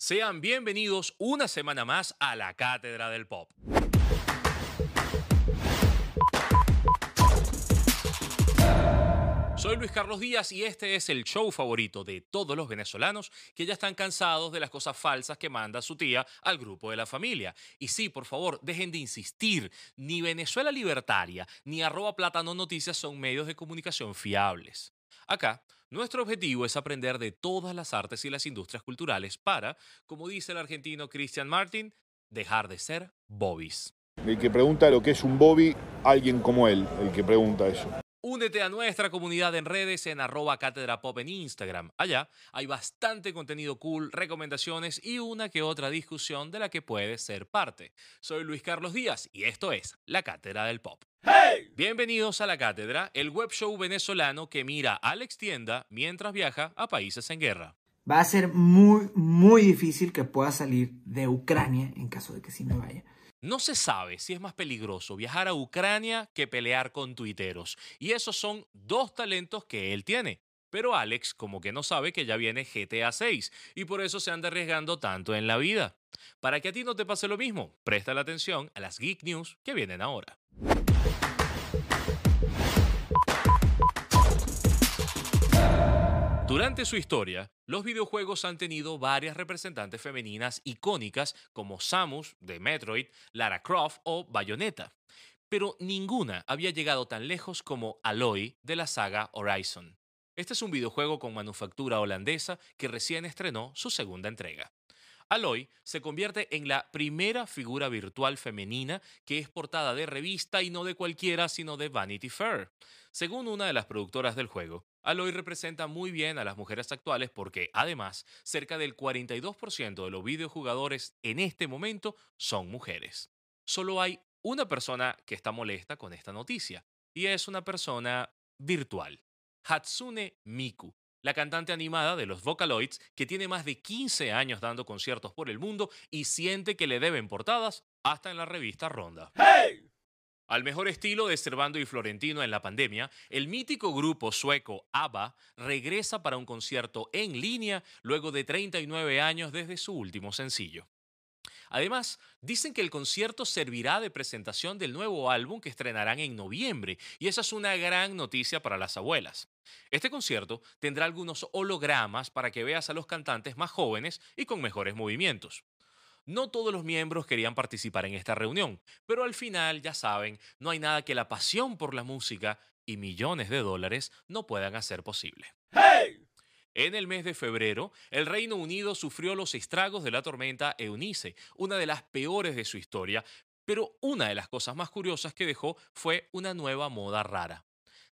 Sean bienvenidos una semana más a la Cátedra del Pop. Soy Luis Carlos Díaz y este es el show favorito de todos los venezolanos que ya están cansados de las cosas falsas que manda su tía al grupo de la familia. Y sí, por favor, dejen de insistir. Ni Venezuela Libertaria ni arroba Plátano Noticias son medios de comunicación fiables. Acá, nuestro objetivo es aprender de todas las artes y las industrias culturales para, como dice el argentino Christian Martin, dejar de ser bobbies. El que pregunta lo que es un Bobby, alguien como él, el que pregunta eso. Únete a nuestra comunidad en redes en arroba cátedra pop en Instagram. Allá hay bastante contenido cool, recomendaciones y una que otra discusión de la que puedes ser parte. Soy Luis Carlos Díaz y esto es La Cátedra del Pop. ¡Hey! Bienvenidos a La Cátedra, el web show venezolano que mira a Alex Tienda mientras viaja a países en guerra. Va a ser muy, muy difícil que pueda salir de Ucrania en caso de que sí me vaya. No se sabe si es más peligroso viajar a Ucrania que pelear con tuiteros. Y esos son dos talentos que él tiene. Pero Alex como que no sabe que ya viene GTA 6 y por eso se anda arriesgando tanto en la vida. Para que a ti no te pase lo mismo, presta la atención a las Geek News que vienen ahora. Durante su historia, los videojuegos han tenido varias representantes femeninas icónicas como Samus de Metroid, Lara Croft o Bayonetta, pero ninguna había llegado tan lejos como Aloy de la saga Horizon. Este es un videojuego con manufactura holandesa que recién estrenó su segunda entrega. Aloy se convierte en la primera figura virtual femenina que es portada de revista y no de cualquiera, sino de Vanity Fair. Según una de las productoras del juego, Aloy representa muy bien a las mujeres actuales porque, además, cerca del 42% de los videojugadores en este momento son mujeres. Solo hay una persona que está molesta con esta noticia, y es una persona virtual, Hatsune Miku, la cantante animada de los Vocaloids, que tiene más de 15 años dando conciertos por el mundo y siente que le deben portadas hasta en la revista Ronda. Al mejor estilo de Servando y Florentino en la pandemia, el mítico grupo sueco ABBA regresa para un concierto en línea luego de 39 años desde su último sencillo. Además, dicen que el concierto servirá de presentación del nuevo álbum que estrenarán en noviembre, y esa es una gran noticia para las abuelas. Este concierto tendrá algunos hologramas para que veas a los cantantes más jóvenes y con mejores movimientos. No todos los miembros querían participar en esta reunión, pero al final, ya saben, no hay nada que la pasión por la música y millones de dólares no puedan hacer posible. ¡Hey! En el mes de febrero, el Reino Unido sufrió los estragos de la tormenta Eunice, una de las peores de su historia, pero una de las cosas más curiosas que dejó fue una nueva moda rara.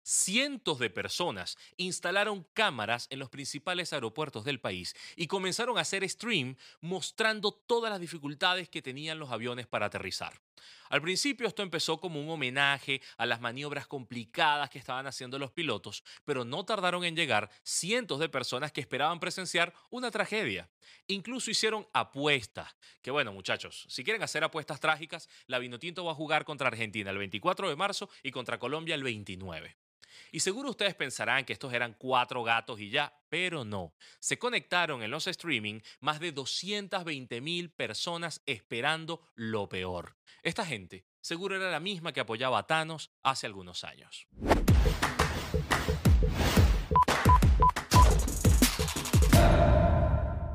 Cientos de personas instalaron cámaras en los principales aeropuertos del país y comenzaron a hacer stream mostrando todas las dificultades que tenían los aviones para aterrizar. Al principio esto empezó como un homenaje a las maniobras complicadas que estaban haciendo los pilotos, pero no tardaron en llegar cientos de personas que esperaban presenciar una tragedia. Incluso hicieron apuestas. Que bueno, muchachos, si quieren hacer apuestas trágicas, la Vinotinto va a jugar contra Argentina el 24 de marzo y contra Colombia el 29. Y seguro ustedes pensarán que estos eran cuatro gatos y ya, pero no. Se conectaron en los streaming más de 220 mil personas esperando lo peor. Esta gente seguro era la misma que apoyaba a Thanos hace algunos años.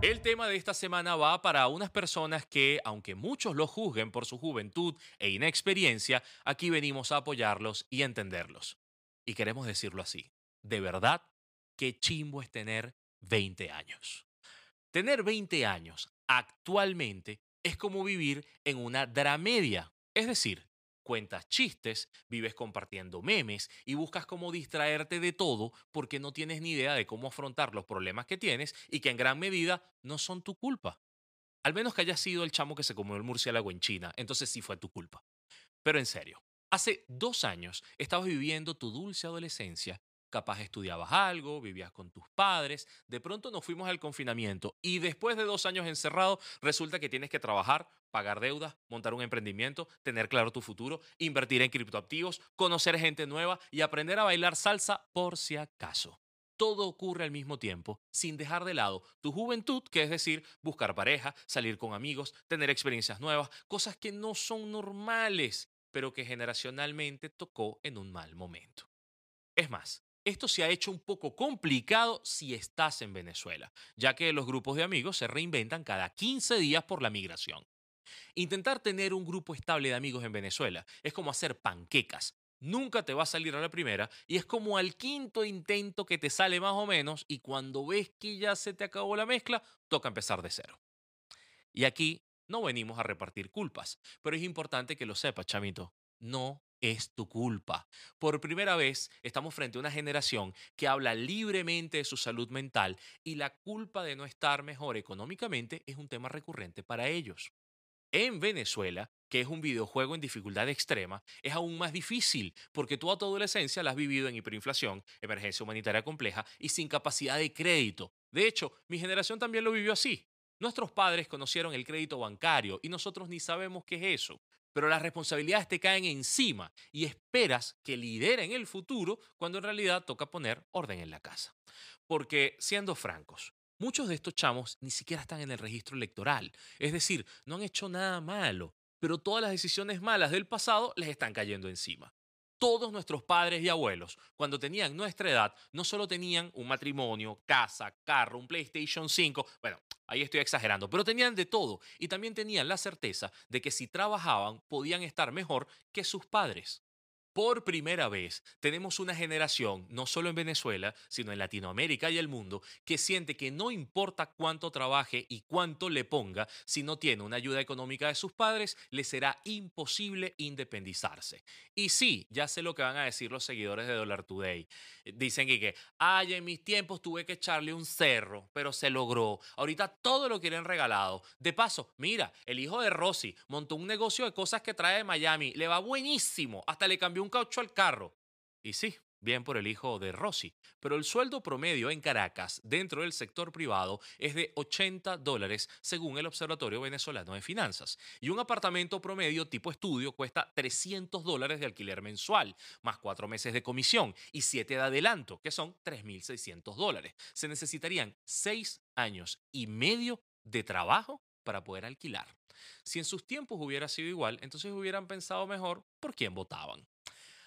El tema de esta semana va para unas personas que, aunque muchos lo juzguen por su juventud e inexperiencia, aquí venimos a apoyarlos y entenderlos. Y queremos decirlo así. De verdad, qué chimbo es tener 20 años. Tener 20 años actualmente es como vivir en una dramedia. Es decir, cuentas chistes, vives compartiendo memes y buscas cómo distraerte de todo porque no tienes ni idea de cómo afrontar los problemas que tienes y que en gran medida no son tu culpa. Al menos que hayas sido el chamo que se comió el murciélago en China, entonces sí fue tu culpa. Pero en serio, Hace dos años estabas viviendo tu dulce adolescencia. Capaz estudiabas algo, vivías con tus padres, de pronto nos fuimos al confinamiento y después de dos años encerrado resulta que tienes que trabajar, pagar deudas, montar un emprendimiento, tener claro tu futuro, invertir en criptoactivos, conocer gente nueva y aprender a bailar salsa por si acaso. todo ocurre al mismo tiempo, sin dejar de lado tu juventud, que es decir, buscar pareja, salir con amigos, tener experiencias nuevas, cosas que no son normales, pero que generacionalmente tocó en un mal momento. Es más, esto se ha hecho un poco complicado si estás en Venezuela, ya que los grupos de amigos se reinventan cada 15 días por la migración. Intentar tener un grupo estable de amigos en Venezuela es como hacer panquecas. Nunca te va a salir a la primera y es como al quinto intento que te sale más o menos y cuando ves que ya se te acabó la mezcla, toca empezar de cero. Y aquí no venimos a repartir culpas, pero es importante que lo sepas, chamito. No es tu culpa. Por primera vez estamos frente a una generación que habla libremente de su salud mental y la culpa de no estar mejor económicamente es un tema recurrente para ellos. En Venezuela, que es un videojuego en dificultad extrema, es aún más difícil porque toda tu adolescencia la has vivido en hiperinflación, emergencia humanitaria compleja y sin capacidad de crédito. De hecho, mi generación también lo vivió así. Nuestros padres conocieron el crédito bancario y nosotros ni sabemos qué es eso. Pero las responsabilidades te caen encima y esperas que lideren el futuro cuando en realidad toca poner orden en la casa. Porque, siendo francos, Muchos de estos chamos ni siquiera están en el registro electoral, es decir, no han hecho nada malo, pero todas las decisiones malas del pasado les están cayendo encima. Todos nuestros padres y abuelos, cuando tenían nuestra edad, no solo tenían un matrimonio, casa, carro, un PlayStation 5, bueno, ahí estoy exagerando, pero tenían de todo y también tenían la certeza de que si trabajaban podían estar mejor que sus padres. Por primera vez tenemos una generación, no solo en Venezuela, sino en Latinoamérica y el mundo, que siente que no importa cuánto trabaje y cuánto le ponga, si no tiene una ayuda económica de sus padres, le será imposible independizarse. Y sí, ya sé lo que van a decir los seguidores de Dollar Today. Dicen que, ay, en mis tiempos tuve que echarle un cerro, pero se logró. Ahorita todo lo quieren regalado. De paso, mira, el hijo de Rosy montó un negocio de cosas que trae de Miami, le va buenísimo, hasta le cambió un caucho al carro. Y sí, bien por el hijo de Rossi, pero el sueldo promedio en Caracas dentro del sector privado es de 80 dólares según el Observatorio Venezolano de Finanzas. Y un apartamento promedio tipo estudio cuesta 300 dólares de alquiler mensual, más cuatro meses de comisión y siete de adelanto, que son 3.600 dólares. Se necesitarían seis años y medio de trabajo para poder alquilar. Si en sus tiempos hubiera sido igual, entonces hubieran pensado mejor por quién votaban.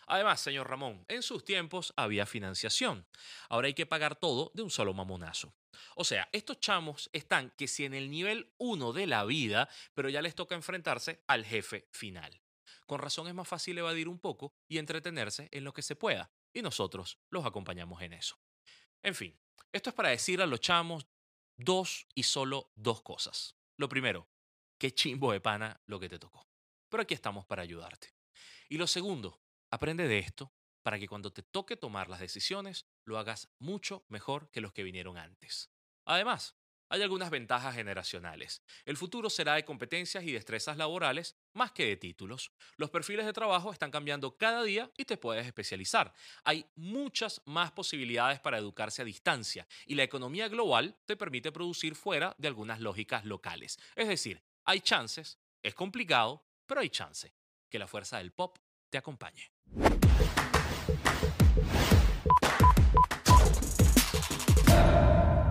Además, señor Ramón, en sus tiempos había financiación. Ahora hay que pagar todo de un solo mamonazo. O sea, estos chamos están que si en el nivel 1 de la vida, pero ya les toca enfrentarse al jefe final. Con razón es más fácil evadir un poco y entretenerse en lo que se pueda, y nosotros los acompañamos en eso. En fin, esto es para decir a los chamos dos y solo dos cosas. Lo primero, qué chimbo de pana lo que te tocó. Pero aquí estamos para ayudarte. Y lo segundo, Aprende de esto para que cuando te toque tomar las decisiones lo hagas mucho mejor que los que vinieron antes. Además, hay algunas ventajas generacionales. El futuro será de competencias y destrezas laborales más que de títulos. Los perfiles de trabajo están cambiando cada día y te puedes especializar. Hay muchas más posibilidades para educarse a distancia y la economía global te permite producir fuera de algunas lógicas locales. Es decir, hay chances, es complicado, pero hay chance. Que la fuerza del pop te acompañe.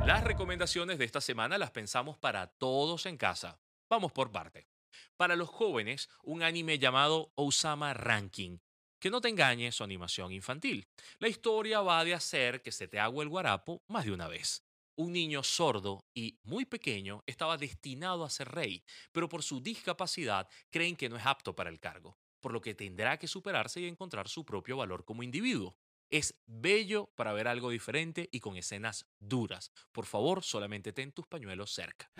Las recomendaciones de esta semana las pensamos para todos en casa. Vamos por parte. Para los jóvenes, un anime llamado Osama Ranking. Que no te engañes su animación infantil. La historia va de hacer que se te haga el guarapo más de una vez. Un niño sordo y muy pequeño estaba destinado a ser rey, pero por su discapacidad creen que no es apto para el cargo por lo que tendrá que superarse y encontrar su propio valor como individuo. Es bello para ver algo diferente y con escenas duras. Por favor, solamente ten tus pañuelos cerca.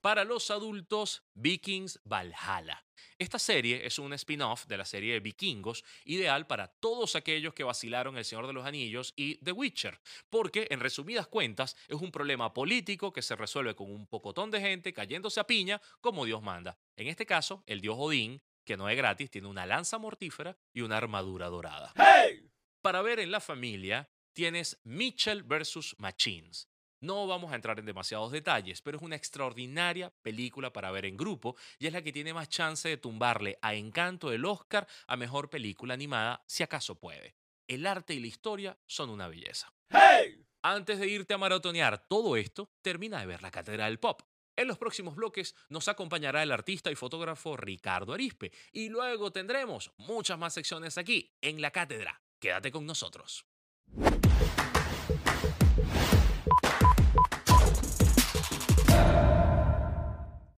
Para los adultos, Vikings Valhalla. Esta serie es un spin-off de la serie de Vikingos, ideal para todos aquellos que vacilaron El Señor de los Anillos y The Witcher, porque en resumidas cuentas es un problema político que se resuelve con un pocotón de gente cayéndose a piña como Dios manda. En este caso, el dios Odín que no es gratis, tiene una lanza mortífera y una armadura dorada. Para ver en la familia, tienes Mitchell vs. Machines. No vamos a entrar en demasiados detalles, pero es una extraordinaria película para ver en grupo y es la que tiene más chance de tumbarle a Encanto el Oscar a Mejor Película Animada, si acaso puede. El arte y la historia son una belleza. Antes de irte a maratonear todo esto, termina de ver la Cátedra del Pop. En los próximos bloques nos acompañará el artista y fotógrafo Ricardo Arispe y luego tendremos muchas más secciones aquí en la Cátedra. Quédate con nosotros.